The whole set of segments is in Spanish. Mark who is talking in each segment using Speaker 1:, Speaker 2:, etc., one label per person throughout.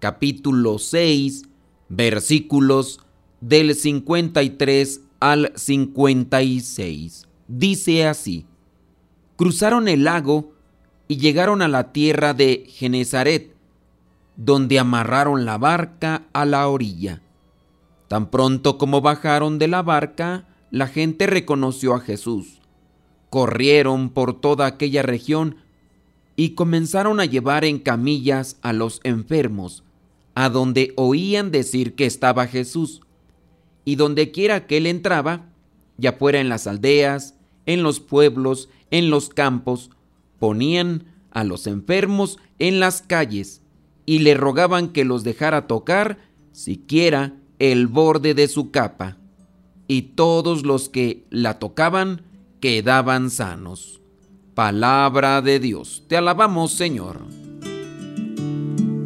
Speaker 1: capítulo 6 versículos del 53 al 56. Dice así, cruzaron el lago y llegaron a la tierra de Genezaret, donde amarraron la barca a la orilla. Tan pronto como bajaron de la barca, la gente reconoció a Jesús corrieron por toda aquella región y comenzaron a llevar en camillas a los enfermos, a donde oían decir que estaba Jesús. Y donde quiera que él entraba, ya fuera en las aldeas, en los pueblos, en los campos, ponían a los enfermos en las calles y le rogaban que los dejara tocar siquiera el borde de su capa. Y todos los que la tocaban quedaban sanos. Palabra de Dios. Te alabamos, Señor.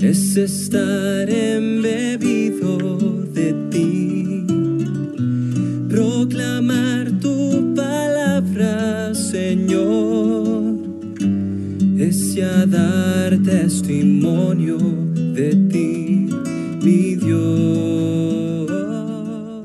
Speaker 2: es estar embebido de ti. Proclamar tu palabra, Señor, es ya dar testimonio de ti, mi Dios.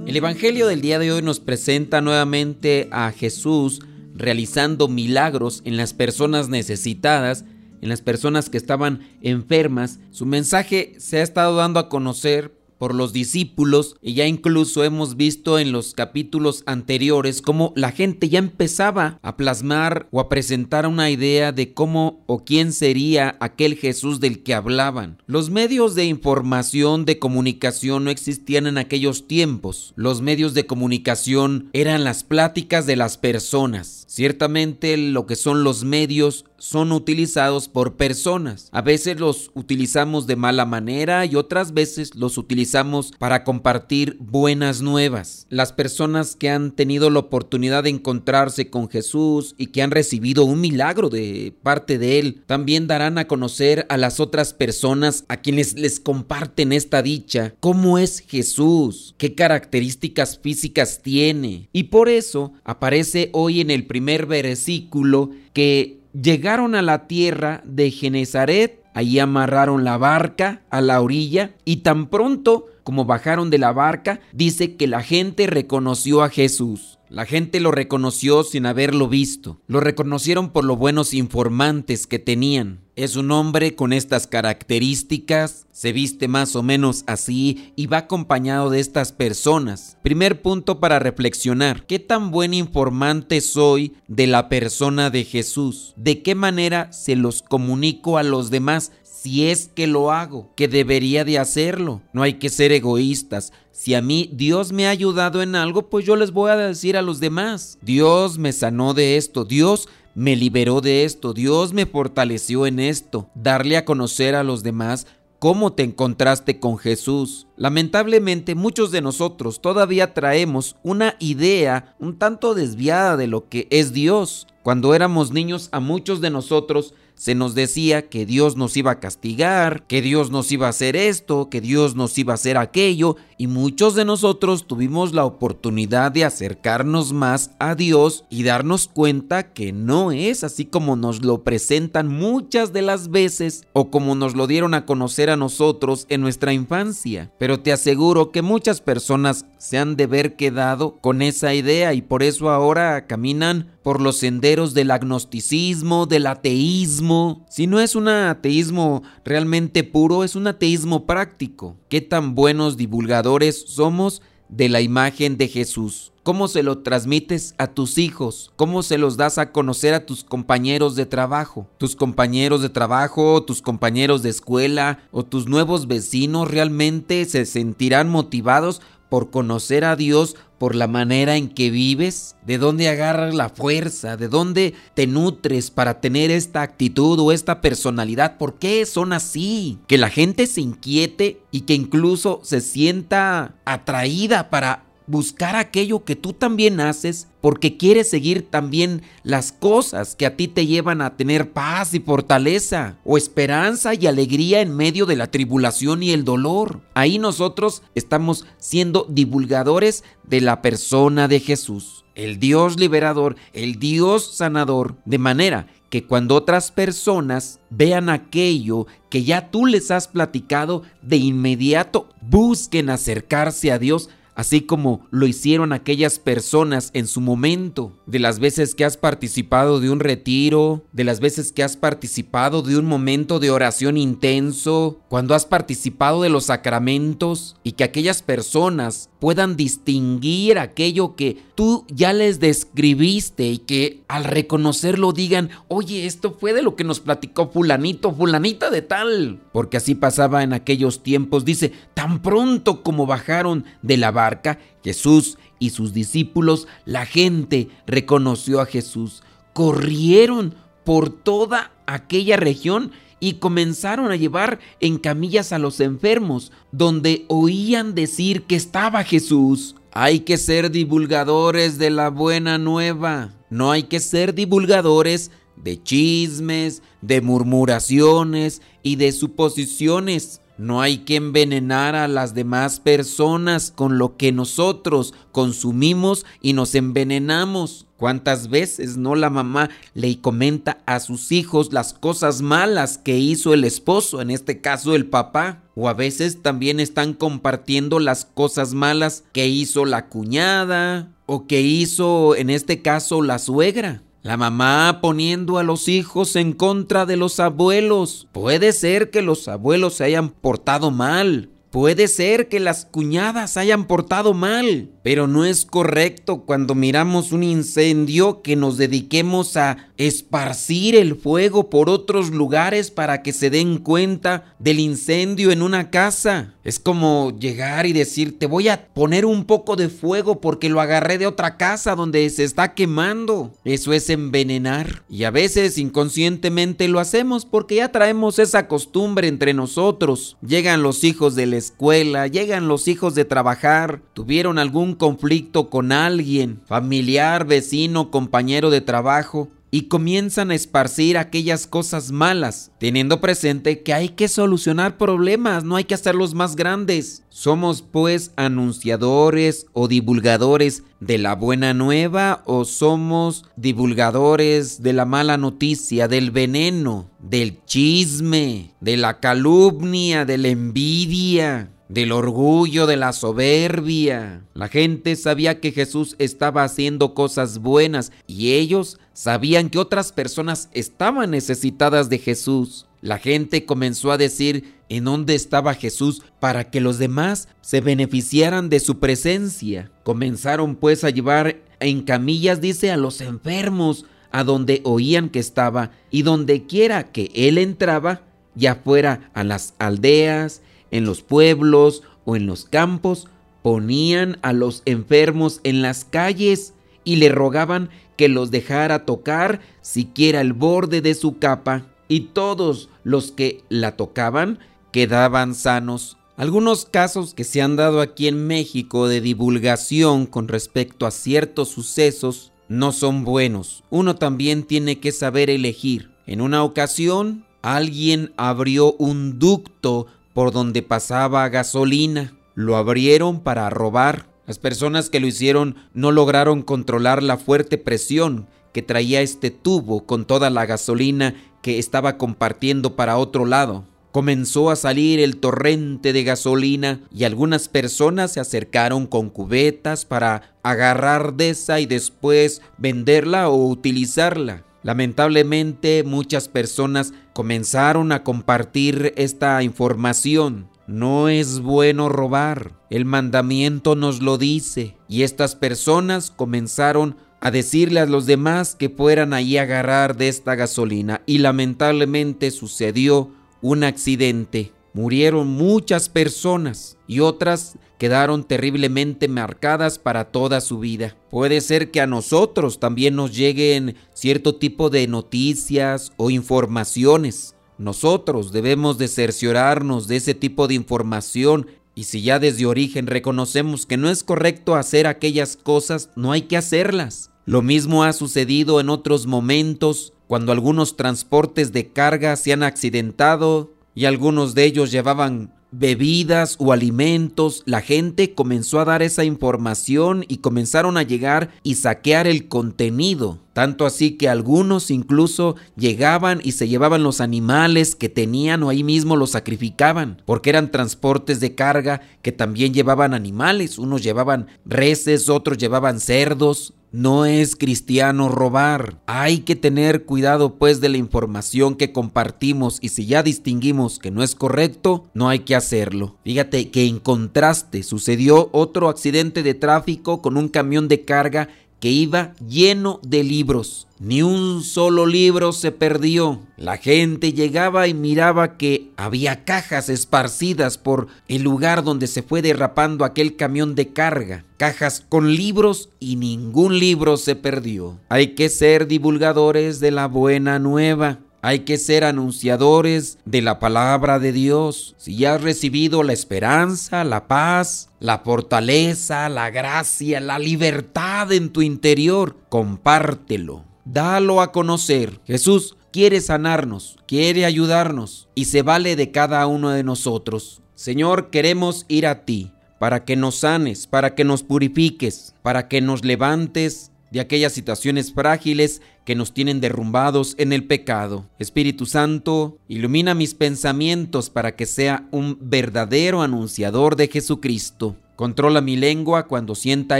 Speaker 1: El Evangelio del día de hoy nos presenta nuevamente a Jesús realizando milagros en las personas necesitadas, en las personas que estaban enfermas. Su mensaje se ha estado dando a conocer por los discípulos y ya incluso hemos visto en los capítulos anteriores cómo la gente ya empezaba a plasmar o a presentar una idea de cómo o quién sería aquel Jesús del que hablaban. Los medios de información de comunicación no existían en aquellos tiempos. Los medios de comunicación eran las pláticas de las personas. Ciertamente lo que son los medios son utilizados por personas. A veces los utilizamos de mala manera y otras veces los utilizamos para compartir buenas nuevas. Las personas que han tenido la oportunidad de encontrarse con Jesús y que han recibido un milagro de parte de Él, también darán a conocer a las otras personas a quienes les comparten esta dicha, cómo es Jesús, qué características físicas tiene. Y por eso aparece hoy en el primer versículo que llegaron a la tierra de Genezaret, allí amarraron la barca a la orilla y tan pronto como bajaron de la barca, dice que la gente reconoció a Jesús. La gente lo reconoció sin haberlo visto. Lo reconocieron por los buenos informantes que tenían. Es un hombre con estas características, se viste más o menos así y va acompañado de estas personas. Primer punto para reflexionar, ¿qué tan buen informante soy de la persona de Jesús? ¿De qué manera se los comunico a los demás? Si es que lo hago, que debería de hacerlo. No hay que ser egoístas. Si a mí Dios me ha ayudado en algo, pues yo les voy a decir a los demás. Dios me sanó de esto, Dios me liberó de esto, Dios me fortaleció en esto. Darle a conocer a los demás cómo te encontraste con Jesús. Lamentablemente muchos de nosotros todavía traemos una idea un tanto desviada de lo que es Dios. Cuando éramos niños a muchos de nosotros se nos decía que Dios nos iba a castigar, que Dios nos iba a hacer esto, que Dios nos iba a hacer aquello, y muchos de nosotros tuvimos la oportunidad de acercarnos más a Dios y darnos cuenta que no es así como nos lo presentan muchas de las veces o como nos lo dieron a conocer a nosotros en nuestra infancia. Pero te aseguro que muchas personas se han de ver quedado con esa idea y por eso ahora caminan por los senderos del agnosticismo, del ateísmo, si no es un ateísmo realmente puro, es un ateísmo práctico. ¿Qué tan buenos divulgadores somos de la imagen de Jesús? ¿Cómo se lo transmites a tus hijos? ¿Cómo se los das a conocer a tus compañeros de trabajo? ¿Tus compañeros de trabajo, tus compañeros de escuela o tus nuevos vecinos realmente se sentirán motivados por conocer a Dios por la manera en que vives, de dónde agarras la fuerza, de dónde te nutres para tener esta actitud o esta personalidad, por qué son así, que la gente se inquiete y que incluso se sienta atraída para buscar aquello que tú también haces porque quieres seguir también las cosas que a ti te llevan a tener paz y fortaleza o esperanza y alegría en medio de la tribulación y el dolor. Ahí nosotros estamos siendo divulgadores de la persona de Jesús, el Dios liberador, el Dios sanador, de manera que cuando otras personas vean aquello que ya tú les has platicado, de inmediato busquen acercarse a Dios así como lo hicieron aquellas personas en su momento, de las veces que has participado de un retiro, de las veces que has participado de un momento de oración intenso, cuando has participado de los sacramentos y que aquellas personas puedan distinguir aquello que tú ya les describiste y que al reconocerlo digan, oye, esto fue de lo que nos platicó fulanito, fulanita de tal. Porque así pasaba en aquellos tiempos, dice, tan pronto como bajaron de la barca, Jesús y sus discípulos, la gente reconoció a Jesús, corrieron por toda aquella región y comenzaron a llevar en camillas a los enfermos, donde oían decir que estaba Jesús. Hay que ser divulgadores de la buena nueva, no hay que ser divulgadores de chismes, de murmuraciones y de suposiciones. No hay que envenenar a las demás personas con lo que nosotros consumimos y nos envenenamos. ¿Cuántas veces no la mamá le comenta a sus hijos las cosas malas que hizo el esposo, en este caso el papá? O a veces también están compartiendo las cosas malas que hizo la cuñada o que hizo en este caso la suegra. La mamá poniendo a los hijos en contra de los abuelos. Puede ser que los abuelos se hayan portado mal. Puede ser que las cuñadas hayan portado mal. Pero no es correcto cuando miramos un incendio que nos dediquemos a esparcir el fuego por otros lugares para que se den cuenta del incendio en una casa. Es como llegar y decir, te voy a poner un poco de fuego porque lo agarré de otra casa donde se está quemando. Eso es envenenar. Y a veces inconscientemente lo hacemos porque ya traemos esa costumbre entre nosotros. Llegan los hijos de la escuela, llegan los hijos de trabajar, tuvieron algún conflicto con alguien, familiar, vecino, compañero de trabajo, y comienzan a esparcir aquellas cosas malas, teniendo presente que hay que solucionar problemas, no hay que hacerlos más grandes. ¿Somos pues anunciadores o divulgadores de la buena nueva o somos divulgadores de la mala noticia, del veneno, del chisme, de la calumnia, de la envidia? Del orgullo, de la soberbia. La gente sabía que Jesús estaba haciendo cosas buenas y ellos sabían que otras personas estaban necesitadas de Jesús. La gente comenzó a decir en dónde estaba Jesús para que los demás se beneficiaran de su presencia. Comenzaron pues a llevar en camillas, dice, a los enfermos, a donde oían que estaba, y donde quiera que él entraba, ya fuera a las aldeas, en los pueblos o en los campos, ponían a los enfermos en las calles y le rogaban que los dejara tocar siquiera el borde de su capa, y todos los que la tocaban quedaban sanos. Algunos casos que se han dado aquí en México de divulgación con respecto a ciertos sucesos no son buenos. Uno también tiene que saber elegir. En una ocasión, alguien abrió un ducto por donde pasaba gasolina. Lo abrieron para robar. Las personas que lo hicieron no lograron controlar la fuerte presión que traía este tubo con toda la gasolina que estaba compartiendo para otro lado. Comenzó a salir el torrente de gasolina y algunas personas se acercaron con cubetas para agarrar de esa y después venderla o utilizarla. Lamentablemente muchas personas comenzaron a compartir esta información. No es bueno robar, el mandamiento nos lo dice. Y estas personas comenzaron a decirle a los demás que fueran ahí a agarrar de esta gasolina. Y lamentablemente sucedió un accidente. Murieron muchas personas y otras quedaron terriblemente marcadas para toda su vida. Puede ser que a nosotros también nos lleguen cierto tipo de noticias o informaciones. Nosotros debemos de cerciorarnos de ese tipo de información y si ya desde origen reconocemos que no es correcto hacer aquellas cosas, no hay que hacerlas. Lo mismo ha sucedido en otros momentos cuando algunos transportes de carga se han accidentado y algunos de ellos llevaban bebidas o alimentos, la gente comenzó a dar esa información y comenzaron a llegar y saquear el contenido. Tanto así que algunos incluso llegaban y se llevaban los animales que tenían o ahí mismo los sacrificaban, porque eran transportes de carga que también llevaban animales. Unos llevaban reses, otros llevaban cerdos, no es cristiano robar. Hay que tener cuidado pues de la información que compartimos y si ya distinguimos que no es correcto, no hay que hacerlo. Fíjate que en contraste sucedió otro accidente de tráfico con un camión de carga que iba lleno de libros. Ni un solo libro se perdió. La gente llegaba y miraba que había cajas esparcidas por el lugar donde se fue derrapando aquel camión de carga. Cajas con libros y ningún libro se perdió. Hay que ser divulgadores de la buena nueva. Hay que ser anunciadores de la palabra de Dios. Si ya has recibido la esperanza, la paz, la fortaleza, la gracia, la libertad en tu interior, compártelo. Dalo a conocer. Jesús quiere sanarnos, quiere ayudarnos y se vale de cada uno de nosotros. Señor, queremos ir a ti para que nos sanes, para que nos purifiques, para que nos levantes de aquellas situaciones frágiles que nos tienen derrumbados en el pecado. Espíritu Santo, ilumina mis pensamientos para que sea un verdadero anunciador de Jesucristo. Controla mi lengua cuando sienta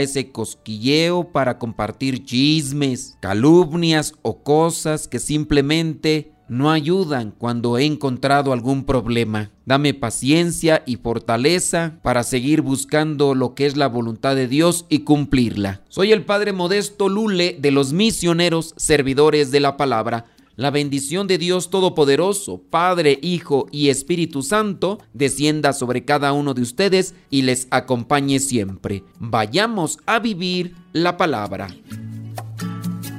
Speaker 1: ese cosquilleo para compartir chismes, calumnias o cosas que simplemente no ayudan cuando he encontrado algún problema. Dame paciencia y fortaleza para seguir buscando lo que es la voluntad de Dios y cumplirla. Soy el Padre Modesto Lule de los misioneros servidores de la palabra. La bendición de Dios Todopoderoso, Padre, Hijo y Espíritu Santo, descienda sobre cada uno de ustedes y les acompañe siempre. Vayamos a vivir la palabra.